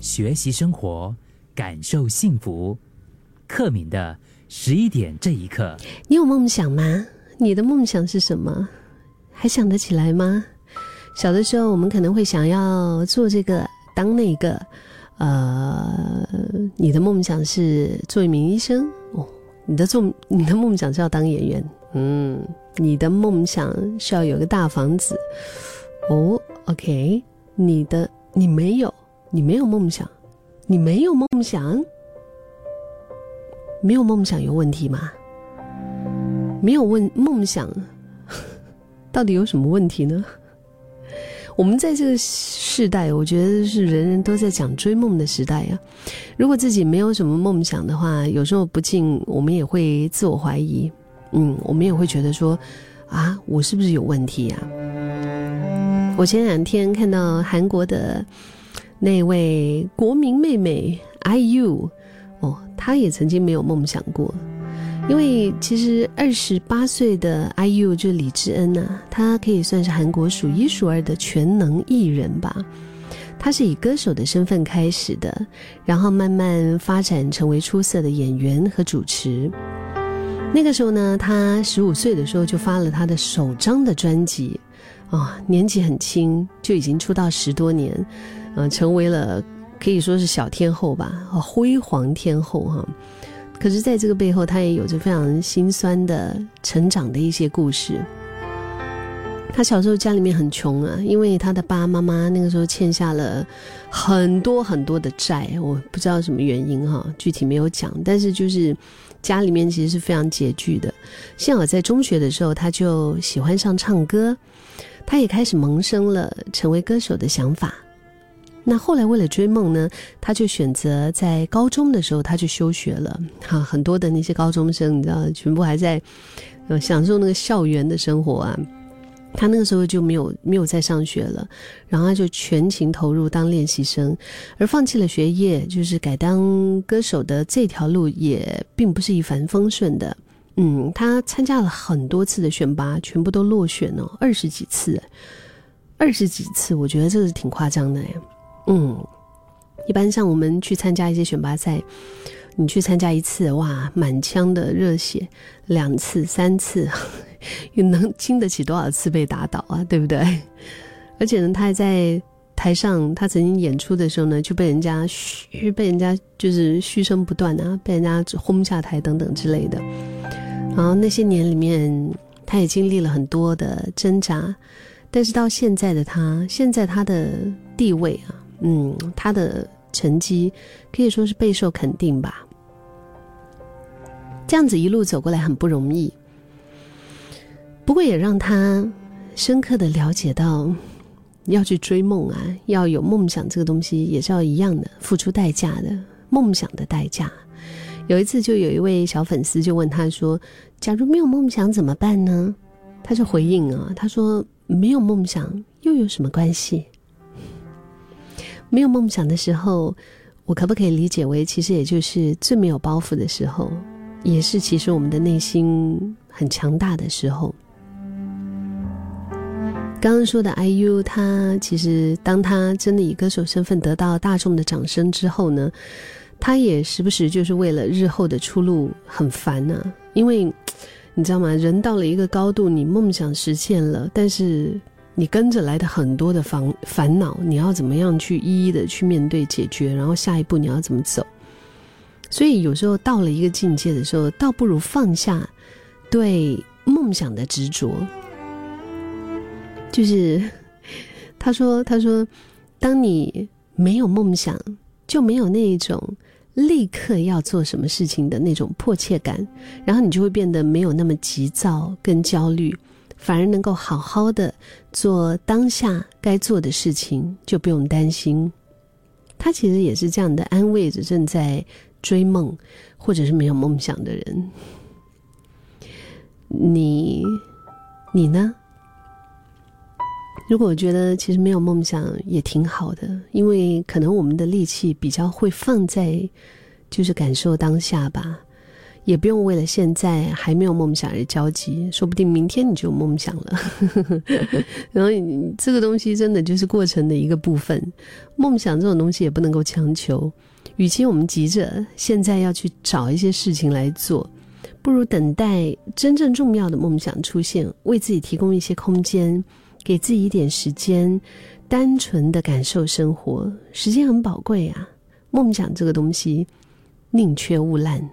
学习生活，感受幸福。克敏的十一点这一刻，你有梦想吗？你的梦想是什么？还想得起来吗？小的时候，我们可能会想要做这个，当那个。呃，你的梦想是做一名医生哦。你的做，你的梦想是要当演员。嗯，你的梦想是要有个大房子。哦，OK，你的你没有。你没有梦想，你没有梦想，没有梦想有问题吗？没有问梦想，到底有什么问题呢？我们在这个时代，我觉得是人人都在讲追梦的时代呀。如果自己没有什么梦想的话，有时候不禁我们也会自我怀疑。嗯，我们也会觉得说，啊，我是不是有问题呀？我前两天看到韩国的。那位国民妹妹 IU，哦，她也曾经没有梦想过，因为其实二十八岁的 IU 就李智恩呐，她可以算是韩国数一数二的全能艺人吧。她是以歌手的身份开始的，然后慢慢发展成为出色的演员和主持。那个时候呢，她十五岁的时候就发了她的首张的专辑，啊，年纪很轻就已经出道十多年。嗯，成为了可以说是小天后吧，辉煌天后哈。可是，在这个背后，她也有着非常心酸的成长的一些故事。她小时候家里面很穷啊，因为她的爸爸妈妈那个时候欠下了很多很多的债，我不知道什么原因哈，具体没有讲。但是就是家里面其实是非常拮据的。幸好在中学的时候，她就喜欢上唱歌，她也开始萌生了成为歌手的想法。那后来为了追梦呢，他就选择在高中的时候他就休学了。哈，很多的那些高中生，你知道，全部还在呃享受那个校园的生活啊。他那个时候就没有没有再上学了，然后他就全情投入当练习生，而放弃了学业，就是改当歌手的这条路也并不是一帆风顺的。嗯，他参加了很多次的选拔，全部都落选哦，二十几次，二十几次，我觉得这是挺夸张的呀。嗯，一般像我们去参加一些选拔赛，你去参加一次，哇，满腔的热血；两次、三次，又能经得起多少次被打倒啊？对不对？而且呢，他还在台上，他曾经演出的时候呢，就被人家嘘，被人家就是嘘声不断啊，被人家轰下台等等之类的。然后那些年里面，他也经历了很多的挣扎，但是到现在的他，现在他的地位啊。嗯，他的成绩可以说是备受肯定吧。这样子一路走过来很不容易，不过也让他深刻的了解到，要去追梦啊，要有梦想这个东西也是要一样的付出代价的，梦想的代价。有一次，就有一位小粉丝就问他说：“假如没有梦想怎么办呢？”他就回应啊，他说：“没有梦想又有什么关系？”没有梦想的时候，我可不可以理解为，其实也就是最没有包袱的时候，也是其实我们的内心很强大的时候。刚刚说的 IU，他其实当他真的以歌手身份得到大众的掌声之后呢，他也时不时就是为了日后的出路很烦呐，因为你知道吗？人到了一个高度，你梦想实现了，但是。你跟着来的很多的烦烦恼，你要怎么样去一一的去面对解决？然后下一步你要怎么走？所以有时候到了一个境界的时候，倒不如放下对梦想的执着。就是他说：“他说，当你没有梦想，就没有那一种立刻要做什么事情的那种迫切感，然后你就会变得没有那么急躁跟焦虑。”反而能够好好的做当下该做的事情，就不用担心。他其实也是这样的安慰着正在追梦或者是没有梦想的人。你，你呢？如果我觉得其实没有梦想也挺好的，因为可能我们的力气比较会放在就是感受当下吧。也不用为了现在还没有梦想而焦急，说不定明天你就有梦想了。然后这个东西真的就是过程的一个部分。梦想这种东西也不能够强求，与其我们急着现在要去找一些事情来做，不如等待真正重要的梦想出现，为自己提供一些空间，给自己一点时间，单纯的感受生活。时间很宝贵啊，梦想这个东西宁缺毋滥。